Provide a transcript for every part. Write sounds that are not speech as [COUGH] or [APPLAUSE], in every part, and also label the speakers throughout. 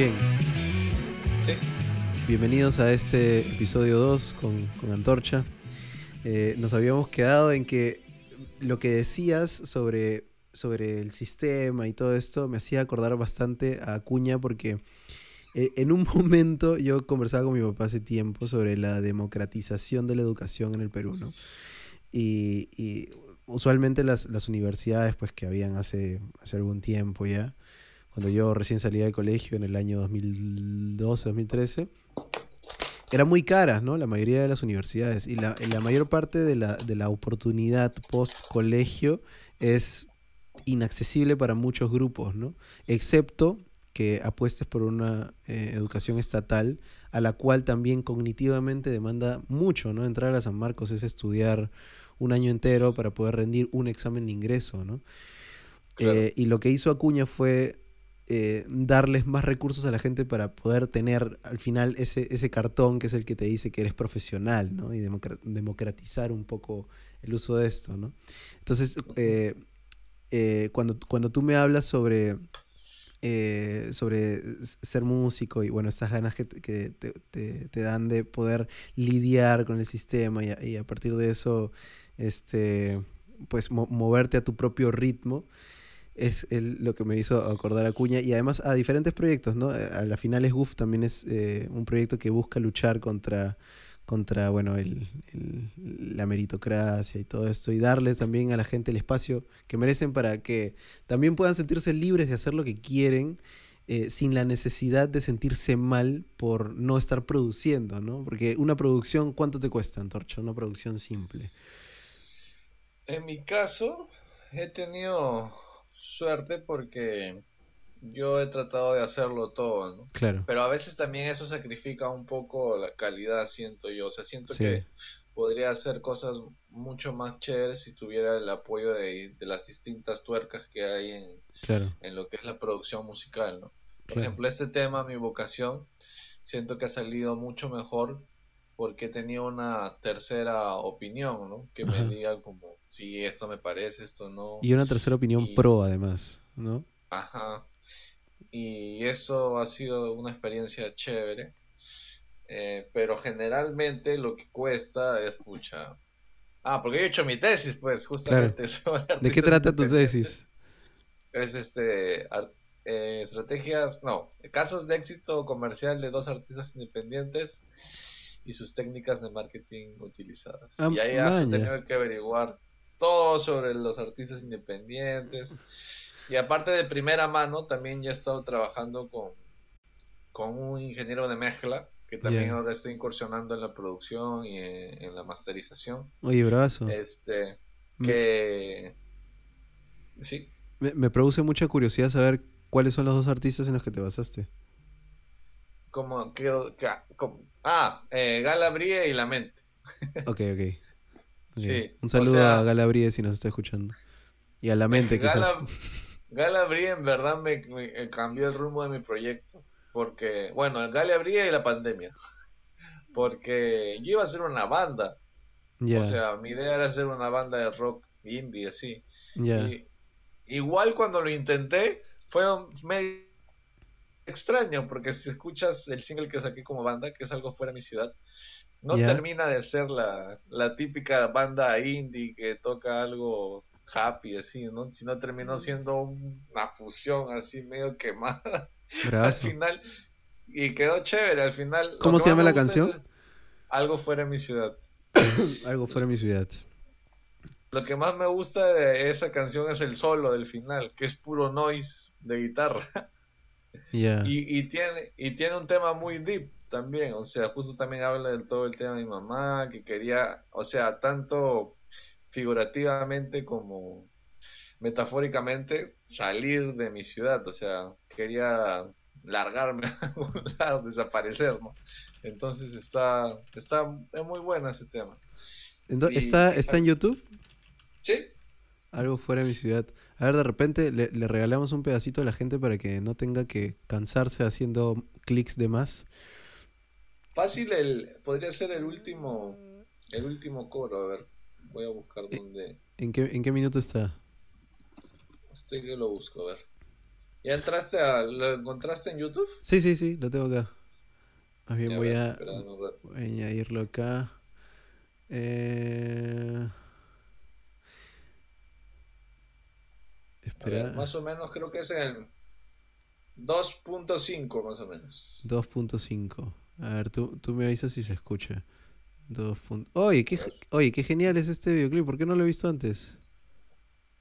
Speaker 1: bien?
Speaker 2: Sí.
Speaker 1: Bienvenidos a este episodio 2 con, con Antorcha. Eh, nos habíamos quedado en que lo que decías sobre, sobre el sistema y todo esto me hacía acordar bastante a Acuña porque eh, en un [LAUGHS] momento yo conversaba con mi papá hace tiempo sobre la democratización de la educación en el Perú, ¿no? Y, y usualmente las, las, universidades pues que habían hace, hace algún tiempo ya, cuando yo recién salía del colegio en el año 2012, 2013, eran muy caras, ¿no? La mayoría de las universidades. Y la, la mayor parte de la, de la oportunidad post-colegio es inaccesible para muchos grupos, ¿no? Excepto que apuestes por una eh, educación estatal, a la cual también cognitivamente demanda mucho, ¿no? Entrar a San Marcos es estudiar un año entero para poder rendir un examen de ingreso, ¿no? Claro. Eh, y lo que hizo Acuña fue eh, darles más recursos a la gente para poder tener al final ese, ese cartón que es el que te dice que eres profesional, ¿no? Y democratizar un poco el uso de esto, ¿no? Entonces, eh, eh, cuando, cuando tú me hablas sobre, sobre ser músico y, bueno, estas ganas que, que te, te, te, dan de poder lidiar con el sistema y a, partir de eso, este, pues, mo moverte a tu propio ritmo, es el, lo que me hizo acordar a Cuña y además a diferentes proyectos, ¿no? A la final es GUF también es eh, un proyecto que busca luchar contra, contra bueno, el, la meritocracia y todo esto y darle también a la gente el espacio que merecen para que también puedan sentirse libres de hacer lo que quieren eh, sin la necesidad de sentirse mal por no estar produciendo, ¿no? Porque una producción, ¿cuánto te cuesta, Antorcha? Una producción simple.
Speaker 2: En mi caso, he tenido suerte porque yo he tratado de hacerlo todo, ¿no?
Speaker 1: Claro.
Speaker 2: Pero a veces también eso sacrifica un poco la calidad, siento yo. O sea, siento sí. que podría hacer cosas mucho más chéveres si tuviera el apoyo de, de las distintas tuercas que hay en,
Speaker 1: claro.
Speaker 2: en, lo que es la producción musical, ¿no? Por
Speaker 1: claro.
Speaker 2: ejemplo, este tema, mi vocación, siento que ha salido mucho mejor porque tenido una tercera opinión, ¿no? Que Ajá. me diga como, sí, esto me parece, esto no.
Speaker 1: Y una tercera opinión y... pro, además, ¿no?
Speaker 2: Ajá. Y eso ha sido una experiencia chévere. Eh, pero generalmente lo que cuesta es, pucha. Ah, porque yo he hecho mi tesis, pues, justamente.
Speaker 1: Claro. [LAUGHS] ¿De qué trata tu tesis? [LAUGHS]
Speaker 2: Es este. Eh, estrategias, no, casos de éxito comercial de dos artistas independientes y sus técnicas de marketing utilizadas.
Speaker 1: Ah,
Speaker 2: y ahí has tenido que averiguar todo sobre los artistas independientes. Y aparte de primera mano, también ya he estado trabajando con, con un ingeniero de mezcla que también yeah. ahora está incursionando en la producción y en, en la masterización.
Speaker 1: Oye, brazo.
Speaker 2: Este, que... Me... Sí.
Speaker 1: Me, me, produce mucha curiosidad saber cuáles son los dos artistas en los que te basaste.
Speaker 2: Como, que, que como, ah, eh, Galabrie y La Mente.
Speaker 1: ok, ok. okay.
Speaker 2: Sí,
Speaker 1: Un saludo o sea, a Galabrie si nos está escuchando. Y a La Mente, quizás.
Speaker 2: Gala, [LAUGHS] Galabrie en verdad me, me, cambió el rumbo de mi proyecto. Porque, bueno, Galabrie y la pandemia. [LAUGHS] Porque yo iba a hacer una banda.
Speaker 1: Yeah.
Speaker 2: O sea, mi idea era hacer una banda de rock indie, así.
Speaker 1: Yeah.
Speaker 2: Y, igual cuando lo intenté, fue medio extraño, porque si escuchas el single que saqué como banda, que es algo fuera de mi ciudad, no yeah. termina de ser la, la, típica banda indie que toca algo happy, así, ¿no? Sino terminó siendo una fusión así medio quemada [LAUGHS] al final. Y quedó chévere al final.
Speaker 1: ¿Cómo se llama la canción?
Speaker 2: algo fuera de mi ciudad. [COUGHS]
Speaker 1: algo fuera de mi ciudad.
Speaker 2: Lo que más me gusta de esa canción es el solo del final, que es puro noise de guitarra. [LAUGHS]
Speaker 1: Yeah.
Speaker 2: Y, y, tiene, y tiene un tema muy deep también, o sea, justo también habla de todo el tema de mi mamá, que quería, o sea, tanto figurativamente como metafóricamente salir de mi ciudad, o sea, quería largarme [LAUGHS] a algún lado, desaparecer, ¿no? Entonces está, está es muy bueno ese tema.
Speaker 1: Entonces, ¿está, ¿Está en YouTube?
Speaker 2: Sí.
Speaker 1: Algo fuera de mi ciudad. A ver, de repente le, le, regalamos un pedacito a la gente para que no tenga que cansarse haciendo clics de más.
Speaker 2: Fácil, el, podría ser el último, el último coro. A ver, voy a buscar dónde.
Speaker 1: ¿En qué, en qué minuto está?
Speaker 2: Estoy que lo busco, a ver. ¿Ya entraste a, lo encontraste en YouTube?
Speaker 1: Sí, sí, sí, lo tengo acá. Más bien voy a, añadirlo acá. Eh...
Speaker 2: Más o menos creo que es el 2.5 más o menos.
Speaker 1: 2.5. A ver, tú, tú me avisas si se escucha. Oye, qué, oye, qué genial es este videoclip. ¿Por qué no lo he visto antes?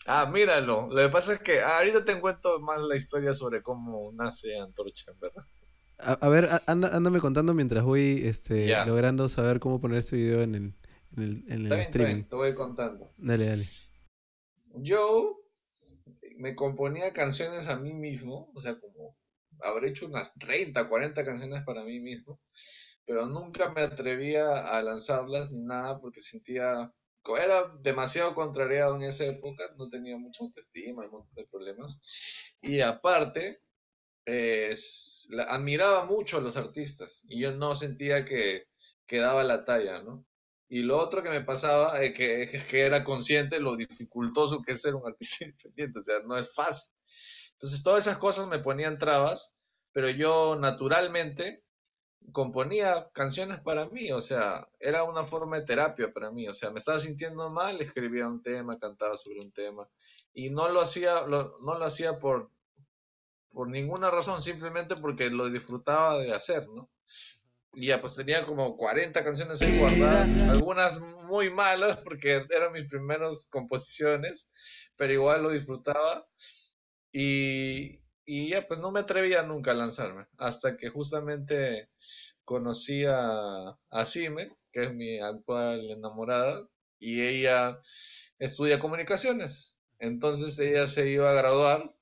Speaker 2: Ah, míralo. Lo que pasa es que ahorita te cuento más la historia sobre cómo nace Antorcha, ¿verdad?
Speaker 1: A, ver, ándame contando mientras voy este, logrando saber cómo poner este video en el, en el, en el streaming.
Speaker 2: te voy contando.
Speaker 1: Dale, dale.
Speaker 2: Yo me componía canciones a mí mismo, o sea, como habré hecho unas 30, 40 canciones para mí mismo, pero nunca me atrevía a lanzarlas ni nada porque sentía, era demasiado contrariado en esa época, no tenía mucha autoestima, un montón de problemas, y aparte, admiraba mucho a los artistas y yo no sentía que, que daba la talla, ¿no? Y lo otro que me pasaba es que, [LAUGHS] que era consciente lo dificultoso que es ser un artista [LAUGHS] independiente, o sea, no es fácil. Entonces todas esas cosas me ponían trabas, pero yo naturalmente componía canciones para mí, o sea, era una forma de terapia para mí, o sea, me estaba sintiendo mal, escribía un tema, cantaba sobre un tema, y no lo hacía, no lo hacía por, por ninguna razón, simplemente porque lo disfrutaba de hacer, ¿no? Y ya pues tenía como 40 canciones ahí guardadas, algunas muy malas porque [LAUGHS] eran mis primeras composiciones, pero igual lo disfrutaba. Y, y ya pues no me atrevía nunca a lanzarme, hasta que justamente conocí a, a Sime, que es mi actual enamorada, y ella estudia comunicaciones. Entonces ella se iba a graduar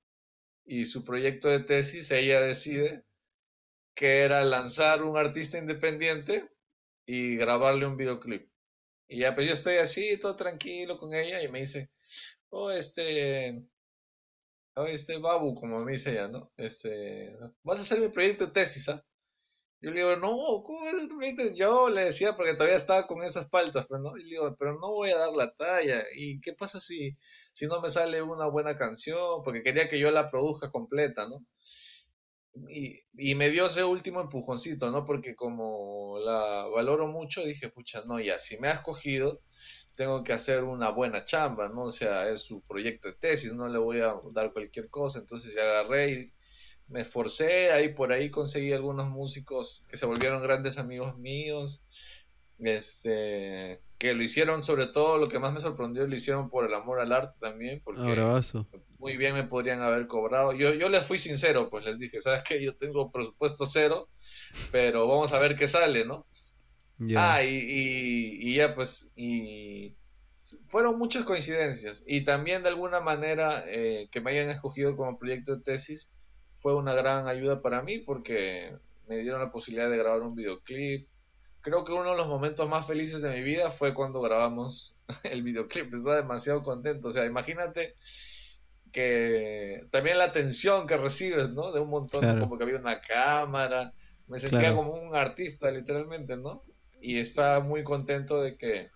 Speaker 2: y su proyecto de tesis ella decide que era lanzar un artista independiente y grabarle un videoclip. Y ya, pues yo estoy así, todo tranquilo con ella, y me dice, oh, este, oh, este Babu, como me dice ella, ¿no? Este, vas a hacer mi proyecto de tesis, ¿ah? Yo le digo, no, ¿cómo es el proyecto? Yo le decía, porque todavía estaba con esas paltas, pero no, y le digo, pero no voy a dar la talla. ¿Y qué pasa si, si no me sale una buena canción? Porque quería que yo la produzca completa, ¿no? Y, me dio ese último empujoncito, ¿no? Porque como la valoro mucho, dije, pucha, no, ya, si me ha escogido, tengo que hacer una buena chamba, ¿no? O sea, es su proyecto de tesis, no le voy a dar cualquier cosa, entonces ya agarré y me esforcé, ahí por ahí conseguí algunos músicos que se volvieron grandes amigos míos, este, que lo hicieron sobre todo, lo que más me sorprendió, lo hicieron por el amor al arte también, porque muy bien me podrían haber cobrado. Yo, yo les fui sincero, pues les dije, ¿sabes qué? Yo tengo presupuesto cero, pero vamos a ver qué sale, ¿no? Ah, y, y, ya pues, y fueron muchas coincidencias. Y también de alguna manera eh, que me hayan escogido como proyecto de tesis fue una gran ayuda para mí porque me dieron la posibilidad de grabar un videoclip, creo que uno de los momentos más felices de mi vida fue cuando grabamos [LAUGHS] el videoclip. Estaba demasiado contento. O sea, imagínate que también la atención que recibes, ¿no? De un montón, como que había una cámara. Me sentía como un artista, literalmente, ¿no? Y estaba muy contento de que,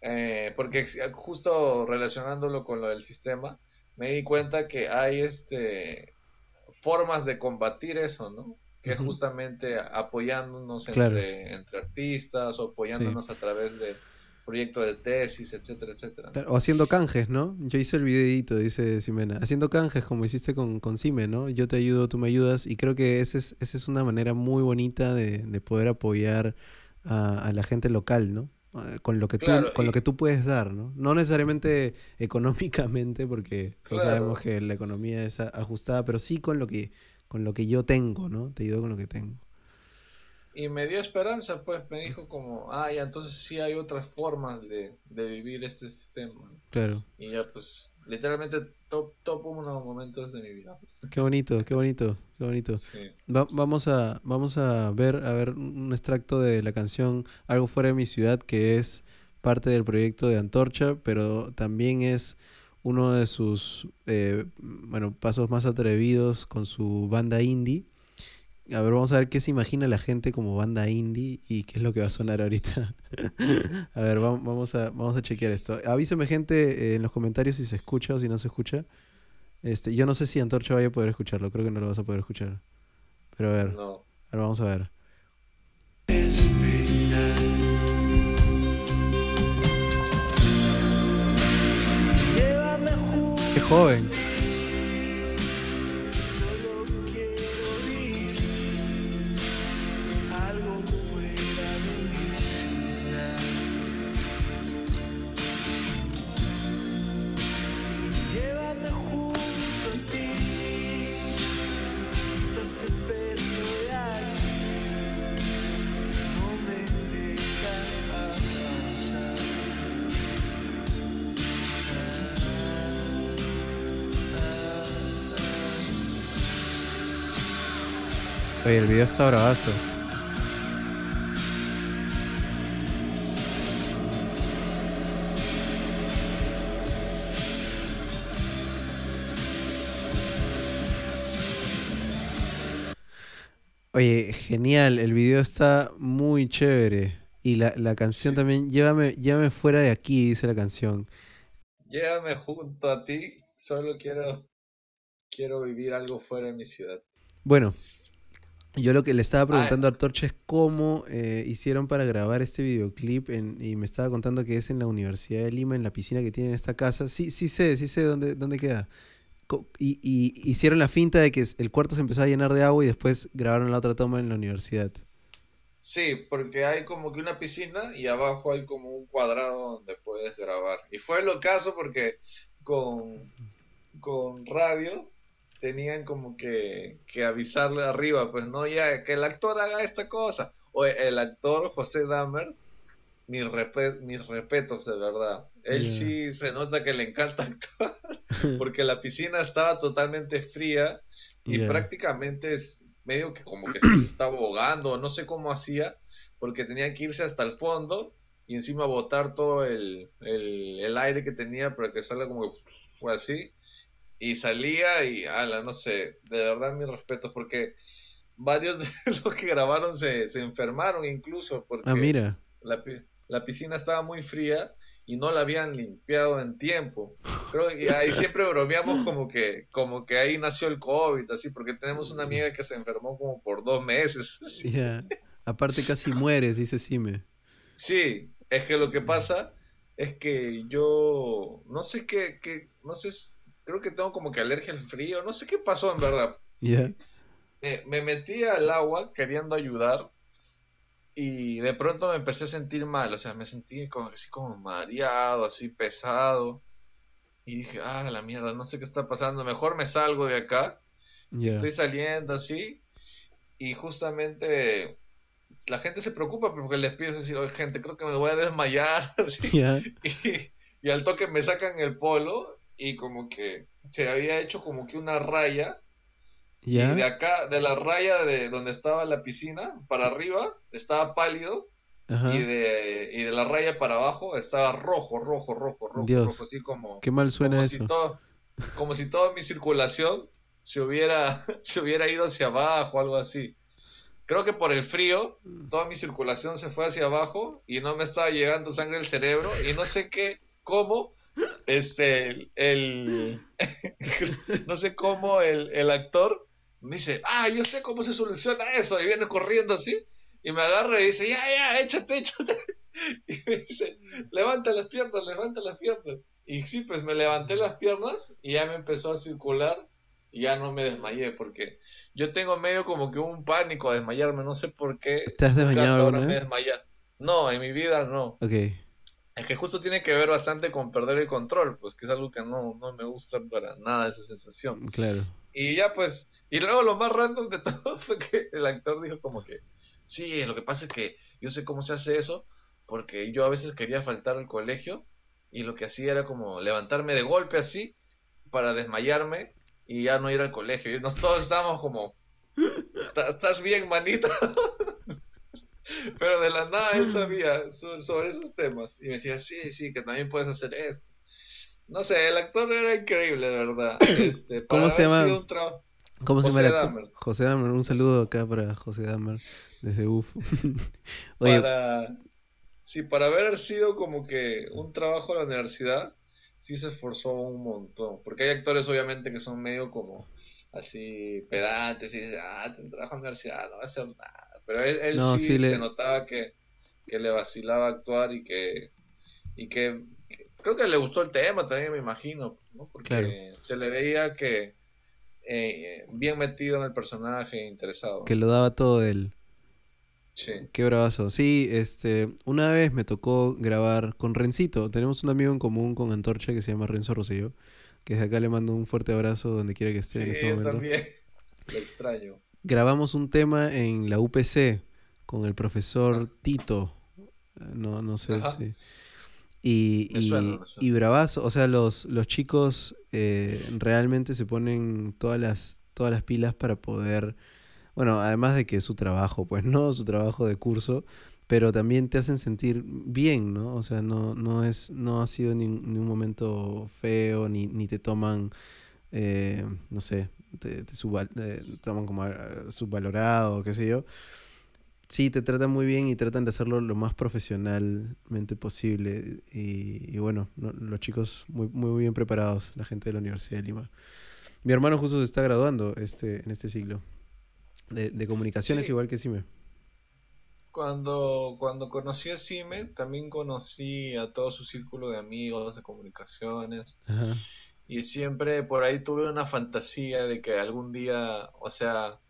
Speaker 2: eh, porque justo relacionándolo con lo del sistema, me di cuenta que hay este formas de combatir eso, ¿no? que justamente apoyándonos entre, artistas o apoyándonos a través de proyectos de tesis, etcétera, etcétera.
Speaker 1: O haciendo canjes, ¿no? Yo hice el videito, dice Simena. Haciendo canjes como hiciste con, con Sime, ¿no? Yo te ayudo, tú me ayudas. Y creo que esa es, esa es una manera muy bonita de, poder apoyar a, la gente local, ¿no? Ah, con lo que tú con lo que tú puedes dar, ¿no? No necesariamente económicamente porque todos sabemos que la economía es ajustada, pero sí con lo que con lo que yo tengo, ¿no? Te ayudo con lo que tengo.
Speaker 2: Y me dio esperanza, pues me dijo como, ah, ya, entonces sí hay otras formas de, vivir este sistema.
Speaker 1: Claro.
Speaker 2: Y ya, pues, literalmente top, top unos momentos de mi vida.
Speaker 1: Qué bonito, qué bonito, qué bonito. Sí. vamos, a, vamos a ver, a ver un extracto de la canción Algo fuera de mi ciudad, que es parte del proyecto de Antorcha, pero también es uno de sus eh, bueno, pasos más atrevidos con su banda indie. A ver, vamos a ver qué se imagina la gente como banda indie y qué es lo que va a sonar ahorita. [LAUGHS] a ver, vamos a, vamos a chequear esto. Avíseme gente eh, en los comentarios si se escucha o si no se escucha. Este, yo no sé si Antorcha vaya a poder escucharlo, creo que no lo vas a poder escuchar. Pero a ver.
Speaker 2: No.
Speaker 1: Ahora vamos a ver. Qué joven. Oye, el video está bravazo. Oye, genial, el video está muy chévere. Y la, la canción también, llévame, llévame fuera de aquí, dice la canción.
Speaker 2: Llévame junto a ti, solo quiero, quiero vivir algo fuera de mi ciudad.
Speaker 1: Bueno, yo lo que le estaba preguntando a Torcha es cómo eh, hicieron para grabar este videoclip y me estaba contando que es en la Universidad de Lima, en la piscina que tienen en esta casa. Sí, sí sé, sí sé dónde, dónde queda. Y, hicieron la finta de que el cuarto se empezó a llenar de agua y después grabaron la otra toma en la universidad.
Speaker 2: Sí, porque hay como que una piscina y abajo hay como un cuadrado donde puedes grabar. Y fue lo caso porque con, con radio tenían como que, que avisarle arriba, pues no, ya, que el actor haga esta cosa. O el actor José Dahmer, mis, mis respetos de verdad. Él sí se nota que le encanta [LAUGHS] actuar, [LAUGHS] porque la piscina estaba totalmente fría y prácticamente es medio que como que se [CLEARS THROAT] estaba ahogando, no sé cómo hacía, porque tenía que irse hasta el fondo y encima botar todo el, el, el aire que tenía para que salga como fue así y salía y, ala, no sé, de verdad mis respetos porque varios de [LAUGHS] los que grabaron se, se enfermaron incluso porque
Speaker 1: ah, mira.
Speaker 2: La, la, piscina estaba muy fría y no la habían limpiado en tiempo. Pero y [LAUGHS] ahí siempre bromeamos como que, como que ahí nació el COVID, así, porque tenemos una amiga que se enfermó como por dos meses. [LAUGHS]
Speaker 1: Aparte casi mueres, dice Sime.
Speaker 2: Sí, es que lo que pasa es que yo no sé qué, qué no sé creo que tengo como que alergia al frío, no sé qué pasó en verdad. me metí al agua queriendo ayudar y de pronto me empecé a sentir mal, o sea, me sentí como, así como mareado, así pesado. Y dije, ah, la mierda, no sé qué está pasando, mejor me salgo de acá. Estoy saliendo así y justamente la gente se preocupa porque les pido así, oye, gente, creo que me voy a desmayar. [LAUGHS] Y, y, al toque me sacan el polo y como que se había hecho como que una raya. Y de acá, de la raya de donde estaba la piscina, para arriba, estaba pálido. Y de, y de la raya para abajo estaba rojo, rojo, rojo, rojo, rojo así como...
Speaker 1: Qué mal suena
Speaker 2: eso. como si toda mi circulación se hubiera, [LAUGHS] se hubiera ido hacia abajo, algo así. Creo que por el frío, toda mi circulación se fue hacia abajo y no me estaba llegando sangre al cerebro y no sé qué, cómo, este, el, [LAUGHS] no sé cómo el, actor me dice, ah, yo sé cómo se soluciona eso, y viene corriendo así, y me agarra y dice, ya, ya, échate, échate, [LAUGHS] y me dice, levanta las piernas, levanta las piernas, y sí, pues me levanté las piernas, y ya me empezó a circular, y ya no me desmayé, porque yo tengo medio como que un pánico a desmayarme, no sé por qué.
Speaker 1: ¿Te has desmayado
Speaker 2: No, en mi vida no.
Speaker 1: Ok.
Speaker 2: Es que justo tiene que ver bastante con perder el control, pues que es algo que no, no me gusta para nada esa sensación.
Speaker 1: Claro.
Speaker 2: Y ya pues, y luego lo más random de [LAUGHS] todo fue que el actor dijo como que, sí, lo que pasa es que yo sé cómo se hace eso, porque yo a veces quería faltar al colegio y lo que hacía era como levantarme de golpe así para desmayarme y ya no ir al colegio. Y nos todos estábamos como, ¿estás bien, manito? [LAUGHS] Pero de la nada él sabía sobre esos temas. Y me decía, sí, sí, que también puedes hacer esto. No sé, el actor era increíble, de verdad. [CLEARS THROAT] Este,
Speaker 1: ¿Cómo se llama? ¿Cómo José se llama? Dahmer. José Dahmer. Un saludo acá para José Dahmer desde UF. [LAUGHS]
Speaker 2: Para, sí, para haber sido como que un trabajo a la universidad, sí se esforzó un montón. Porque hay actores, obviamente, que son medio como así pedantes y dicen, ah, te trabajo en la universidad, no va a hacer nada. Pero él, sí, se notaba que, le vacilaba actuar y que, y que, creo que le gustó el tema también, me imagino, ¿no? porque se le veía que eh, bien metido en el personaje, interesado.
Speaker 1: Que lo daba todo él. Sí. Qué bravazo. Sí, este, una vez me tocó grabar con Rencito. Tenemos un amigo en común con Antorcha que se llama Renzo Rosillo. Que desde acá le mando un fuerte abrazo donde quiera que esté en este momento.
Speaker 2: también. [LAUGHS] Lo extraño.
Speaker 1: Grabamos un tema en la UPC con el profesor ah. Tito. No, no sé si. Y, y, bravazo, o sea, los, los chicos eh, realmente se ponen todas las, todas las pilas para poder bueno, además de que es su trabajo, pues no, su trabajo de curso, pero también te hacen sentir bien, ¿no? O sea, no, no, es, no ha sido ni, un momento feo, ni, ni te toman, eh, no sé, te, toman como eh, subvalorado, qué sé yo. Sí, te tratan muy bien y tratan de hacerlo lo más profesionalmente posible. Y, bueno, los chicos muy, muy bien preparados, la gente de la Universidad de Lima. Mi hermano justo se está graduando este, en este siglo. De, comunicaciones igual que Cime.
Speaker 2: Cuando, cuando conocí a Cime, también conocí a todo su círculo de amigos de comunicaciones. Y siempre por ahí tuve una fantasía de que algún día, o sea,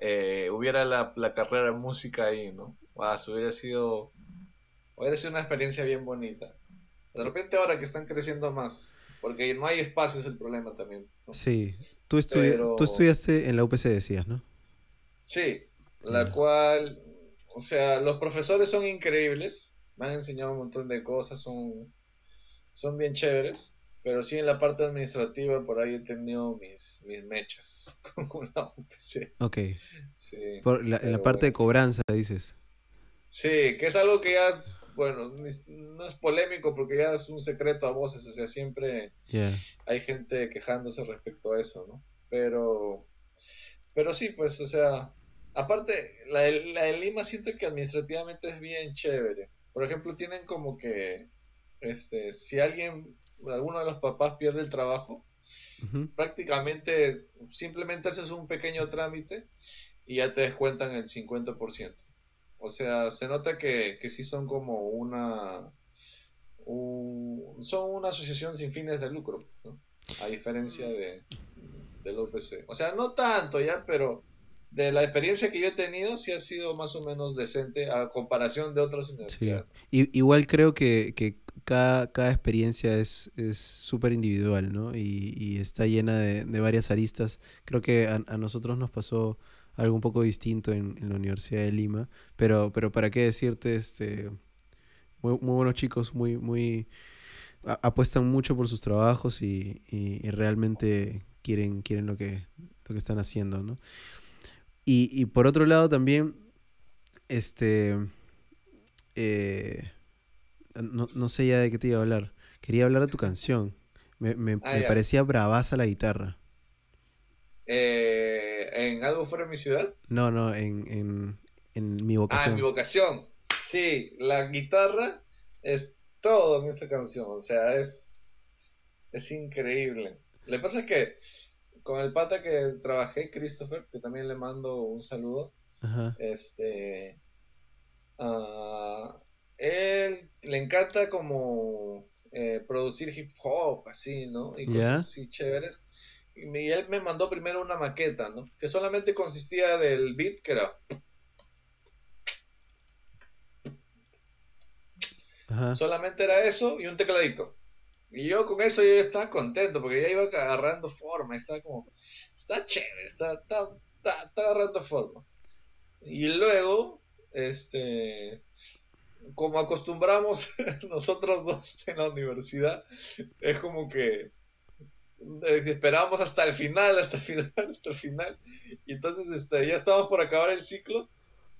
Speaker 2: eh, hubiera la, carrera de música ahí, ¿no? hubiera sido, hubiera sido una experiencia bien bonita. De repente ahora que están creciendo más, porque no hay espacio es el problema también.
Speaker 1: Sí, tú, tú estudiaste en la UPC, decías, ¿no?
Speaker 2: Sí, la cual, o sea, los profesores son increíbles, me han enseñado un montón de cosas, son, son bien chéveres, pero sí en la parte administrativa por ahí he tenido mis, mis mechas [LAUGHS] con la UPC.
Speaker 1: Ok. Sí, en la parte de cobranza, dices.
Speaker 2: Sí, que es algo que ya, bueno, no es polémico porque ya es un secreto a voces, o sea, siempre hay gente quejándose respecto a eso, ¿no? Pero, pero sí, pues, o sea, Aparte, la de, Lima siento que administrativamente es bien chévere. Por ejemplo, tienen como que, este, si alguien, alguno de los papás pierde el trabajo, prácticamente simplemente haces un pequeño trámite y ya te descuentan el 50%. O sea, se nota que, que sí son como una... son una asociación sin fines de lucro, a diferencia de, del OPC. O sea, no tanto ya, pero de la experiencia que yo he tenido, sí ha sido más o menos decente a comparación de otras universidades.
Speaker 1: Sí. igual creo que, cada, cada, experiencia es súper individual, ¿no? Y, está llena de, varias aristas. Creo que a, nosotros nos pasó algo un poco distinto en, la Universidad de Lima, pero, pero para qué decirte, este, muy, muy buenos chicos, muy, muy, apuestan mucho por sus trabajos y, y, realmente quieren, quieren lo que, lo que están haciendo, ¿no? Y, por otro lado también, este, eh, no, sé ya de qué te iba a hablar. Quería hablar de tu canción. Me, me, ah, parecía bravaza la guitarra.
Speaker 2: Eh, ¿En algo fuera de mi ciudad?
Speaker 1: No, no, en, mi vocación.
Speaker 2: Ah, en mi vocación. Sí, la guitarra es todo en esa canción. O sea, es, es increíble. Lo que pasa es que con el pata que trabajé, Christopher, que también le mando un saludo. Este. Él le encanta como eh, producir hip hop, así, ¿no? Y cosas así chéveres. Y él me mandó primero una maqueta, ¿no? Que solamente consistía del beat, que era. Solamente era eso y un tecladito. Y yo con eso yo estaba contento porque ya iba agarrando forma, estaba como, está chévere, está, está, agarrando forma. Y luego, este, como acostumbramos [LAUGHS] nosotros dos en la universidad, es como que eh, esperábamos hasta el final, [LAUGHS] hasta el final, hasta el final. Y entonces este, ya estábamos por acabar el ciclo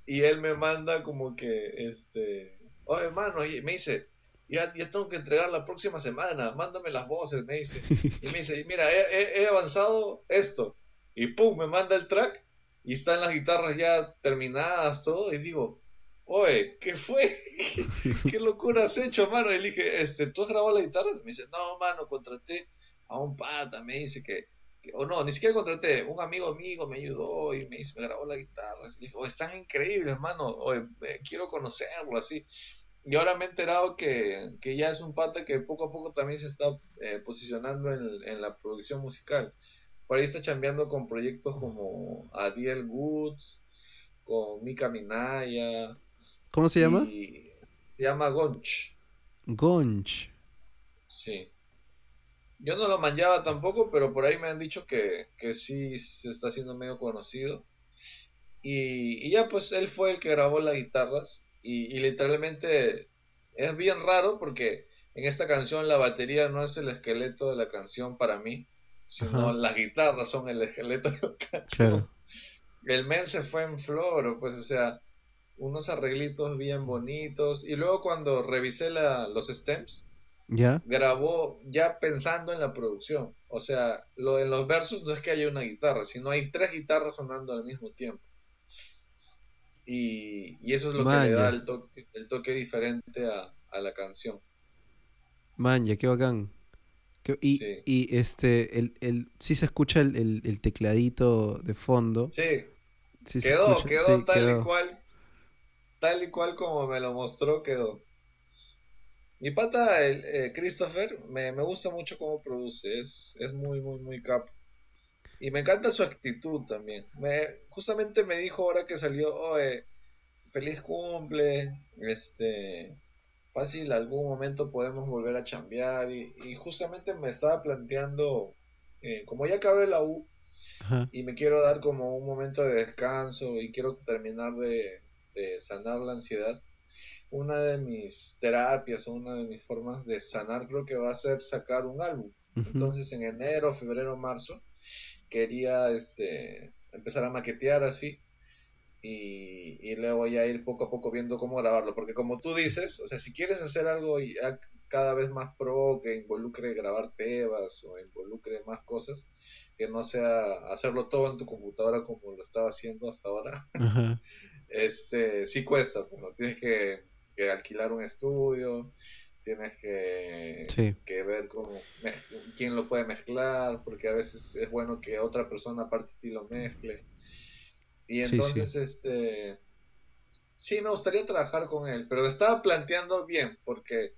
Speaker 2: y él me manda como que, este, oye, hermano, me dice, ya, ya tengo que entregar la próxima semana, mándame las voces, me dice. Y me dice, mira, he, avanzado esto. Y pum, me manda el track y están las guitarras ya terminadas, todo. Y digo, oye, ¿qué fue? [LAUGHS] ¿Qué, locura has hecho, mano? Y le dije, este, ¿tú has grabado la guitarra? Y me dice, no, mano, contraté a un pata, me dice que, o no, ni siquiera contraté, un amigo mío me ayudó y me, me grabó la guitarra. Y dije, oye, están increíbles, mano, oye, quiero conocerlo, así. Y ahora me he enterado que, ya es un pata que poco a poco también se está eh, posicionando en, en la producción musical. Por ahí está chambeando con proyectos como Adiel Woods, con Mika Minaya,
Speaker 1: ¿Cómo se llama?
Speaker 2: se llama Gonch.
Speaker 1: Gonch.
Speaker 2: Sí. Yo no lo manjaba tampoco, pero por ahí me han dicho que, que sí se está haciendo medio conocido. Y, ya pues él fue el que grabó las guitarras. Y, literalmente es bien raro porque en esta canción la batería no es el esqueleto de la canción para mí, sino las guitarras son el esqueleto de la canción. El men se fue en flor, pues o sea, unos arreglitos bien bonitos. Y luego cuando revisé la, los stems,
Speaker 1: ¿Ya?
Speaker 2: grabó ya pensando en la producción. O sea, lo, en los versos no es que haya una guitarra, sino hay tres guitarras sonando al mismo tiempo. Y, y eso es lo que le da el toque, el toque diferente a, a la canción.
Speaker 1: Man, ya qué bacán. y, y, este, el, el, sí se escucha el, el, tecladito de fondo.
Speaker 2: Sí. quedó, quedó tal y cual tal y cual como me lo mostró quedó. Mi pata, el, eh, Christopher, me, gusta mucho cómo produce, es, es muy, muy, muy capo. Y me encanta su actitud también. Me, justamente me dijo ahora que salió, feliz cumple, este, fácil, algún momento podemos volver a chambear. Y, justamente me estaba planteando, eh, como ya acabé la U, y me quiero dar como un momento de descanso y quiero terminar de, de sanar la ansiedad, una de mis terapias o una de mis formas de sanar creo que va a ser sacar un álbum. Entonces en enero, febrero, marzo quería este, empezar a maquetear así y, y, luego ya ir poco a poco viendo cómo grabarlo. Porque como tú dices, o sea, si quieres hacer algo ya cada vez más pro, que involucre grabar temas o involucre más cosas, que no sea hacerlo todo en tu computadora como lo estaba haciendo hasta ahora, [LAUGHS] este, sí cuesta, pues, tienes que, alquilar un estudio, tienes que, que ver cómo, quién lo puede mezclar, porque a veces es bueno que otra persona aparte de ti lo mezcle. Y entonces, este, sí, me gustaría trabajar con él, pero estaba planteando bien, porque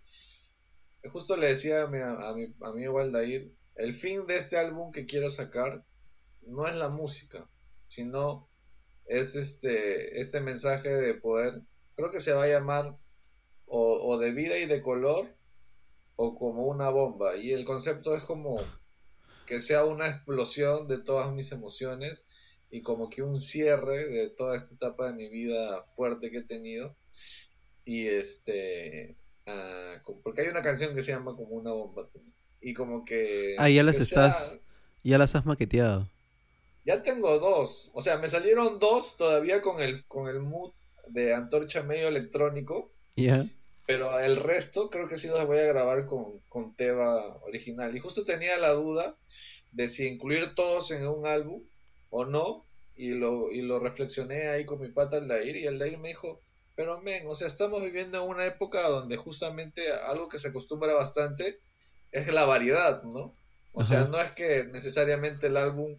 Speaker 2: justo le decía a mi, a mi amigo Aldair, el fin de este álbum que quiero sacar no es la música, sino es este, este mensaje de poder, creo que se va a llamar o, de vida y de color o como una bomba. Y el concepto es como que sea una explosión de todas mis emociones y como que un cierre de toda esta etapa de mi vida fuerte que he tenido. Y este, ah, porque hay una canción que se llama como una bomba. Y como que...
Speaker 1: Ah, ya las estás, ya las has maqueteado.
Speaker 2: Ya tengo dos. O sea, me salieron dos todavía con el, con el mood de antorcha medio electrónico.
Speaker 1: Ya.
Speaker 2: Pero el resto creo que sí los voy a grabar con, con Teba original. Y justo tenía la duda de si incluir todos en un álbum o no. Y lo, y lo reflexioné ahí con mi pata Aldair. Y Aldair me dijo, pero men, o sea, estamos viviendo en una época donde justamente algo que se acostumbra bastante es la variedad, ¿no? O sea, no es que necesariamente el álbum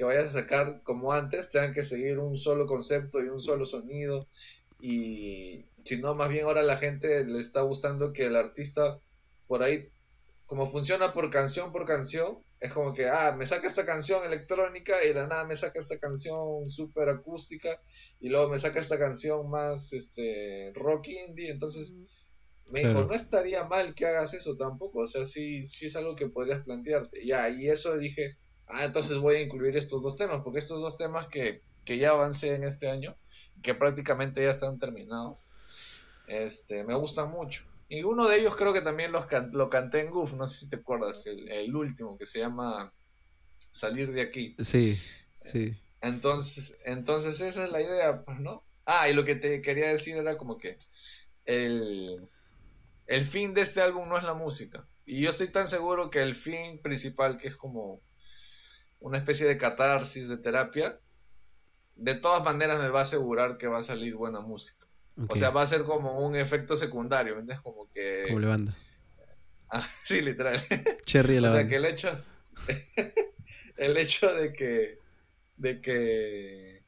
Speaker 2: que vayas a sacar como antes tengan que seguir un solo concepto y un solo sonido. Y si no más bien ahora la gente le está gustando que el artista por ahí como funciona por canción por canción es como que ah me saca esta canción electrónica y de nada me saca esta canción súper acústica y luego me saca esta canción más este rock indie. Entonces me dijo, no estaría mal que hagas eso tampoco, o sea, sí, sí es algo que podrías plantearte. Ya, y eso dije, ah, entonces voy a incluir estos dos temas, porque estos dos temas que, ya avancé en este año, que prácticamente ya están terminados, este, me gustan mucho. Y uno de ellos creo que también los lo canté en Goof, no sé si te acuerdas, el, último, que se llama Salir de aquí.
Speaker 1: Sí, sí.
Speaker 2: Entonces, entonces esa es la idea, pues, ¿no? Ah, y lo que te quería decir era como que el, el fin de este álbum no es la música. Y yo estoy tan seguro que el fin principal, que es como una especie de catarsis, de terapia, de todas maneras me va a asegurar que va a salir buena música. O sea, va a ser como un efecto secundario, ¿me entiendes? Como que...
Speaker 1: Como la banda. [LAUGHS]
Speaker 2: Ah, sí, literal.
Speaker 1: Cherry la
Speaker 2: O sea,
Speaker 1: banda.
Speaker 2: que el hecho... [LAUGHS] el hecho de que... De que...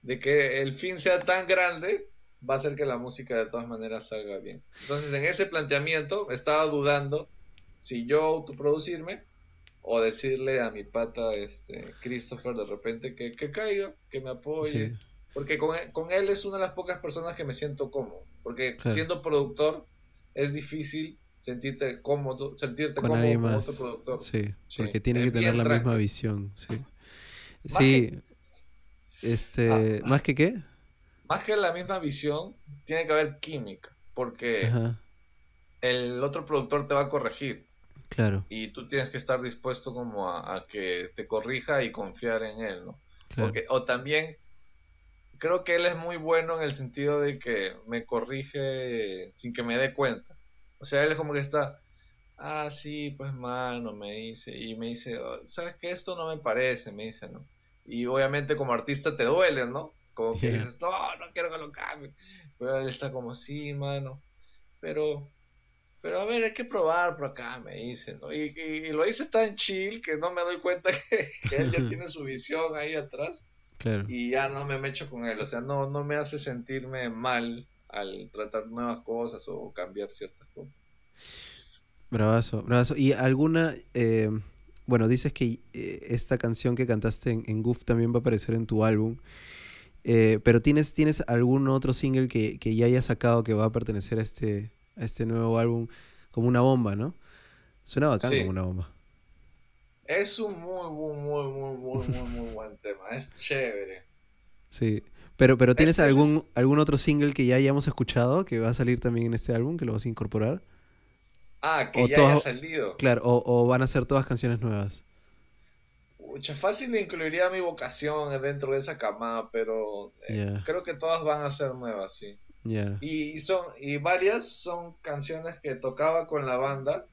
Speaker 2: De que el fin sea tan grande va a hacer que la música de todas maneras salga bien. Entonces, en ese planteamiento estaba dudando si yo autoproducirme o decirle a mi pata este Christopher de repente que, que caiga, que me apoye.
Speaker 1: Sí,
Speaker 2: Porque con, él- con él es una de las pocas personas que me siento cómodo. Porque
Speaker 1: Claro.
Speaker 2: siendo productor es difícil sentirte cómodo, sentirte
Speaker 1: Con
Speaker 2: cómodo como otro productor.
Speaker 1: sí,
Speaker 2: Sí,
Speaker 1: porque tiene
Speaker 2: es
Speaker 1: que tener la misma visión, sí.
Speaker 2: Más
Speaker 1: Sí, este,
Speaker 2: Ah,
Speaker 1: ¿más que qué?
Speaker 2: Más que la misma visión, tiene que haber química. Porque
Speaker 1: Ajá,
Speaker 2: el otro productor te va a corregir.
Speaker 1: Claro,
Speaker 2: Y tú tienes que estar dispuesto como a, a que te corrija y confiar en él, ¿no?
Speaker 1: claro.
Speaker 2: Porque- o también creo que él es muy bueno en el sentido de que me corrige sin que me dé cuenta. O sea, él es como que está, ah, sí, pues mano, me dice, y me dice, "Oh, ¿sabes qué? Esto no me parece, me dice, ¿no? Y obviamente como artista te duele, ¿no? Como que
Speaker 1: Yeah.
Speaker 2: dices, no, no quiero que lo cambie. Pero él está como, sí, mano, pero... Pero a ver, hay que probar por acá, me dice, ¿no? Y, y- y lo dice tan chill que no me doy cuenta que, que él ya [LAUGHS] tiene su visión ahí atrás
Speaker 1: Claro.
Speaker 2: y ya no me mecho con él. O sea, no, no me hace sentirme mal al tratar nuevas cosas o cambiar ciertas cosas.
Speaker 1: Bravazo, bravazo. ¿Y alguna, eh, bueno, dices que eh, esta canción que cantaste en, en Goof también va a aparecer en tu álbum, eh, pero ¿tienes, ¿tienes algún otro single que, que ya hayas sacado que va a pertenecer a este, este nuevo álbum como una bomba, ¿no? Suena bacán
Speaker 2: Sí.
Speaker 1: como una bomba.
Speaker 2: Es un muy, muy, muy, muy, muy, muy, muy buen tema. Es chévere.
Speaker 1: Sí. Pero, pero ¿tienes
Speaker 2: Este es-
Speaker 1: algún, algún otro single que ya hayamos escuchado que va a salir también en este álbum, que lo vas a incorporar?
Speaker 2: Ah, que
Speaker 1: O
Speaker 2: ya haya salido.
Speaker 1: Claro, o, o van a ser todas canciones nuevas.
Speaker 2: Pucha, fácil incluiría mi vocación dentro de esa camada, pero eh, creo que todas van a ser nuevas, sí. Y, son, y varias son canciones que tocaba con la banda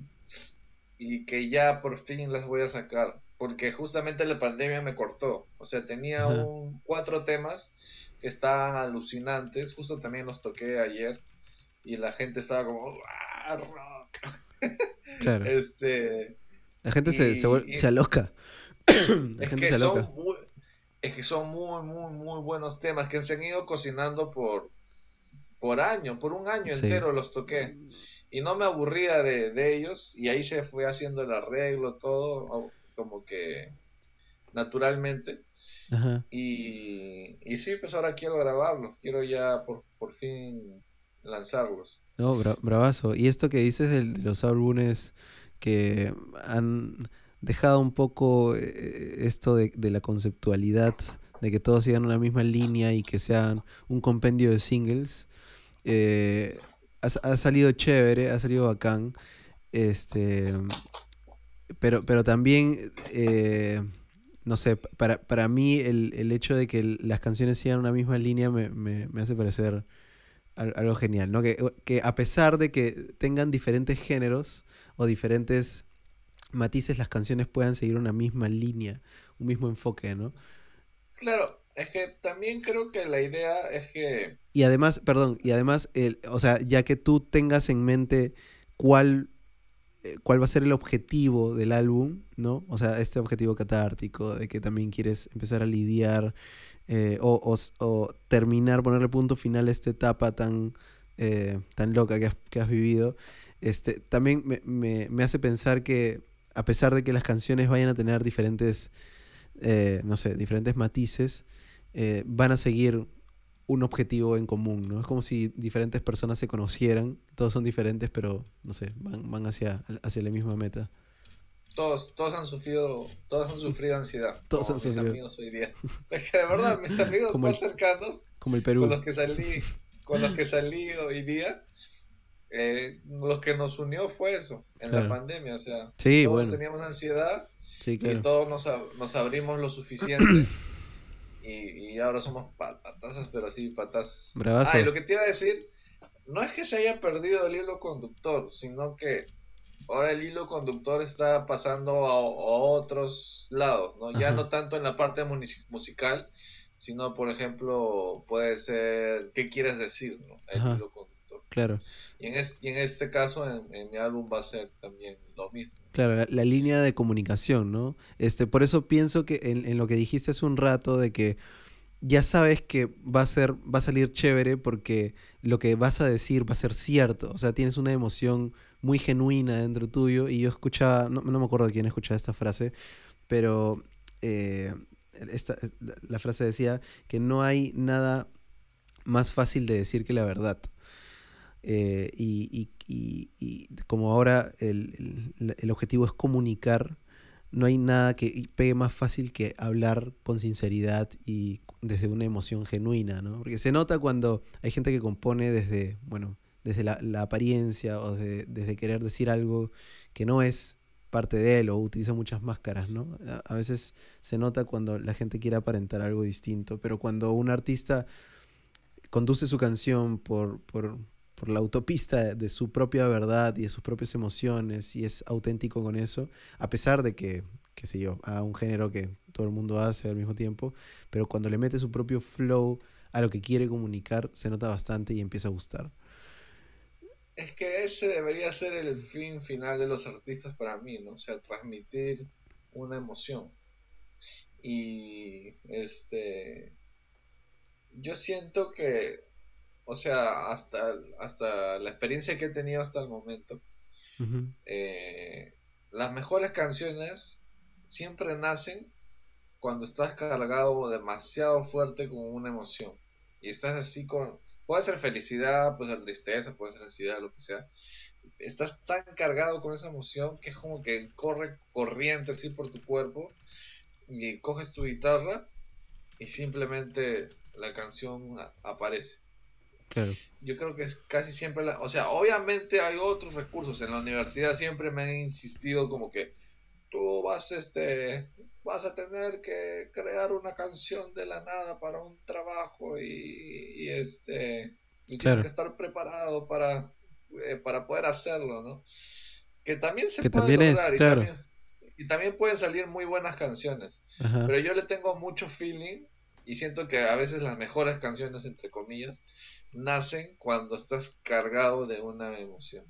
Speaker 2: y que ya por fin las voy a sacar. Porque justamente la pandemia me cortó. O sea, tenía un, cuatro temas que estaban alucinantes. Justo también los toqué ayer. Y la gente estaba como, ¡ah, rock! [LAUGHS]
Speaker 1: Claro.
Speaker 2: Este,
Speaker 1: La gente se, se,
Speaker 2: y-
Speaker 1: se aloca. [COUGHS] La
Speaker 2: es
Speaker 1: gente
Speaker 2: que
Speaker 1: se aloca.
Speaker 2: son muy, es que son muy, muy, muy buenos temas que se han ido cocinando por, por año, por un año
Speaker 1: Sí.
Speaker 2: entero los toqué. Y no me aburría de, de ellos. Y ahí se fue haciendo el arreglo, todo, como que naturalmente.
Speaker 1: Ajá.
Speaker 2: Y, y sí, pues ahora quiero grabarlos. Quiero ya por, por fin lanzarlos.
Speaker 1: No, bra- bravazo. Y esto que dices de, los álbumes que han dejado un poco eh, esto de, de la conceptualidad, de que todos sigan una misma línea y que sean un compendio de singles, eh, ha, ha salido chévere, ha salido bacán. Este, pero, pero también, eh, no sé, pa- para, para mí el, el hecho de que las canciones sigan una misma línea me, me- me hace parecer al- algo genial, ¿no? Que, que a pesar de que tengan diferentes géneros o diferentes matices, las canciones puedan seguir una misma línea, un mismo enfoque, ¿no?
Speaker 2: Claro, es que también creo que la idea es que
Speaker 1: Y además, perdón, y además, el, o sea, ya que tú tengas en mente cuál, eh, cuál va a ser el objetivo del álbum, ¿no? O sea, este objetivo catártico, de que también quieres empezar a lidiar eh, o, o o terminar, ponerle punto final a esta etapa tan, eh, tan loca que has, que has vivido, este, también me, me- me hace pensar que a pesar de que las canciones vayan a tener diferentes, no sé, diferentes matices, eh, van a seguir un objetivo en común, ¿no? Es como si diferentes personas se conocieran, todos son diferentes, pero, no sé, van, van hacia, hacia la misma meta.
Speaker 2: todos, todos han sufrido, todos han sufrido ansiedad.
Speaker 1: Todos han
Speaker 2: mis
Speaker 1: sufrido.
Speaker 2: amigos hoy día. [LAUGHS] Es que de verdad, mis [LAUGHS] amigos
Speaker 1: Como
Speaker 2: más
Speaker 1: el-
Speaker 2: cercanos
Speaker 1: Como el Perú.
Speaker 2: con los que salí, [LAUGHS] con los que salí hoy día, eh, lo que nos unió fue eso, en
Speaker 1: Claro.
Speaker 2: la pandemia, o sea,
Speaker 1: Sí,
Speaker 2: todos
Speaker 1: bueno.
Speaker 2: teníamos ansiedad
Speaker 1: Sí,
Speaker 2: y
Speaker 1: claro.
Speaker 2: todos nos, ab- nos abrimos lo suficiente [CLEARS THROAT] y, y ahora somos pa- patazas, pero sí, patazas.
Speaker 1: Bravazo.
Speaker 2: Ah, y lo que te iba a decir, no es que se haya perdido el hilo conductor, sino que ahora el hilo conductor está pasando a, a otros lados, ¿no? Ya
Speaker 1: Ajá.
Speaker 2: no tanto en la parte musical, sino, por ejemplo, puede ser qué quieres decir, ¿no? El hilo conductor.
Speaker 1: Claro.
Speaker 2: Y en, este, en este caso, en, mi álbum va a ser también lo mismo.
Speaker 1: Claro, la, línea de comunicación, ¿no? Este, por eso pienso que en, en, lo que dijiste hace un rato de que ya sabes que va a ser, va a salir chévere porque lo que vas a decir va a ser cierto. O sea, tienes una emoción muy genuina dentro tuyo. Y yo escuchaba, no, me acuerdo quién escuchaba esta frase, pero eh, esta, la frase decía que no hay nada más fácil de decir que la verdad. Eh, y, como ahora el, el objetivo es comunicar, no hay nada que pegue más fácil que hablar con sinceridad y desde una emoción genuina, ¿no? Porque se nota cuando hay gente que compone desde, bueno, desde la, apariencia o desde querer decir algo que no es parte de él o utiliza muchas máscaras, ¿no? A, veces se nota cuando la gente quiere aparentar algo distinto, pero cuando un artista conduce su canción por, por, por la autopista de su propia verdad y de sus propias emociones y es auténtico con eso, a pesar de que, qué sé yo, a un género que todo el mundo hace al mismo tiempo, pero cuando le mete su propio flow a lo que quiere comunicar, se nota bastante y empieza a gustar.
Speaker 2: Es que ese debería ser el fin final de los artistas para mí, ¿no? O sea, transmitir una emoción. Y este yo siento que o sea, hasta, hasta la experiencia que he tenido hasta el momento, eh, las mejores canciones siempre nacen cuando estás cargado demasiado fuerte con una emoción. Y estás así con... Puede ser felicidad, puede ser tristeza, puede ser ansiedad, lo que sea. Estás tan cargado con esa emoción que es como que corre corriente así por tu cuerpo y coges tu guitarra y simplemente la canción aparece. Yo creo que es casi siempre la... O sea, obviamente hay otros recursos. En la universidad siempre me han insistido como que tú vas, este, vas a tener que crear una canción de la nada para un trabajo y, este... Y tienes que estar preparado para, eh, para poder hacerlo, ¿no? Que también se puede lograr y, también, y, también, pueden salir muy buenas canciones. Pero yo le tengo mucho feeling y siento que a veces las mejores canciones, entre comillas, nacen cuando estás cargado de una emoción.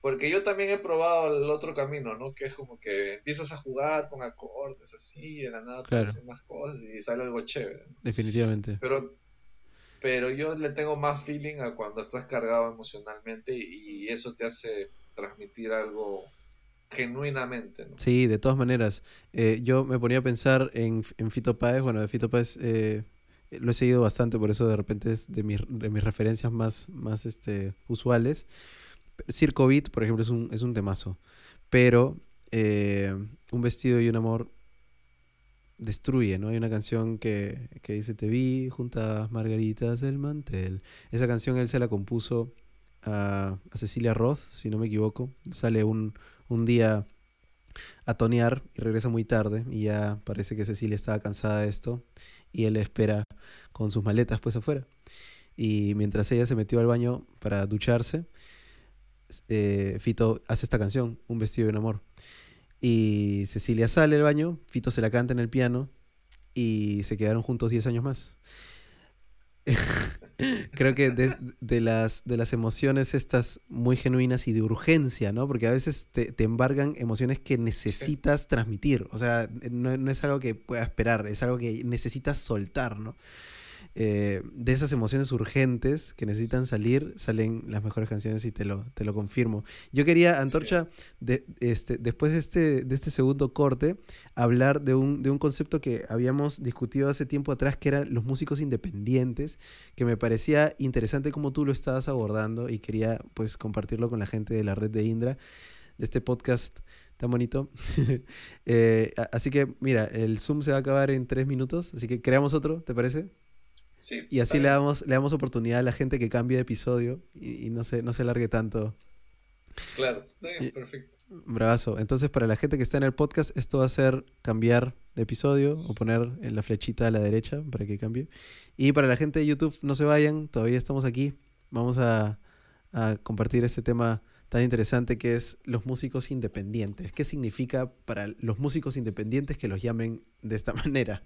Speaker 2: Porque yo también he probado el otro camino, ¿no? Que es como que empiezas a jugar con acordes así, de la nada claro. más cosas y sale algo chévere.
Speaker 1: Definitivamente.
Speaker 2: Pero, pero yo le tengo más feeling a cuando estás cargado emocionalmente y, eso te hace transmitir algo genuinamente. ¿no?
Speaker 1: Sí, de todas maneras. Eh, yo me ponía a pensar en, en Fito Páez, bueno, de Fito Páez eh, lo he seguido bastante, por eso de repente es de, mis, de mis referencias más, más este, usuales. Circo Beat, por ejemplo, es un, es un temazo. Pero eh, Un vestido y un amor destruye, ¿no? Hay una canción que, que dice Te vi juntas margaritas del mantel. Esa canción él se la compuso a, a Cecilia Roth, si no me equivoco. Sale un, un día a tonear y regresa muy tarde y ya parece que Cecilia estaba cansada de esto y él espera con sus maletas pues afuera. Y mientras ella se metió al baño para ducharse, eh, Fito hace esta canción, Un vestido de un amor. Y Cecilia sale del baño, Fito se la canta en el piano y se quedaron juntos 10 años más. [LAUGHS] Creo que de, las, de las emociones estas muy genuinas y de urgencia, ¿no? Porque a veces te, te embargan emociones que necesitas transmitir. O sea, no, no, es algo que puedas esperar, es algo que necesitas soltar, ¿no? Eh, de esas emociones urgentes que necesitan salir, salen las mejores canciones y te lo, te lo confirmo. Yo quería, Antorcha, de, este, después de este, de este segundo corte, hablar de un, de un concepto que habíamos discutido hace tiempo atrás, que eran los músicos independientes, que me parecía interesante como tú lo estabas abordando y quería pues compartirlo con la gente de la red de Indra, de este podcast tan bonito. [LAUGHS] Eh, así que mira, el Zoom se va a acabar en tres minutos, así que creamos otro, ¿te parece? Y así le damos, le damos oportunidad a la gente que cambie de episodio y, no, se, no se largue tanto.
Speaker 2: Claro, está bien, perfecto.
Speaker 1: Bravazo. Entonces, para la gente que está en el podcast, esto va a ser cambiar de episodio o poner en la flechita a la derecha para que cambie. Y para la gente de YouTube, no se vayan, todavía estamos aquí. Vamos a, a compartir este tema tan interesante que es los músicos independientes. ¿Qué significa para los músicos independientes que los llamen de esta [LAUGHS] manera?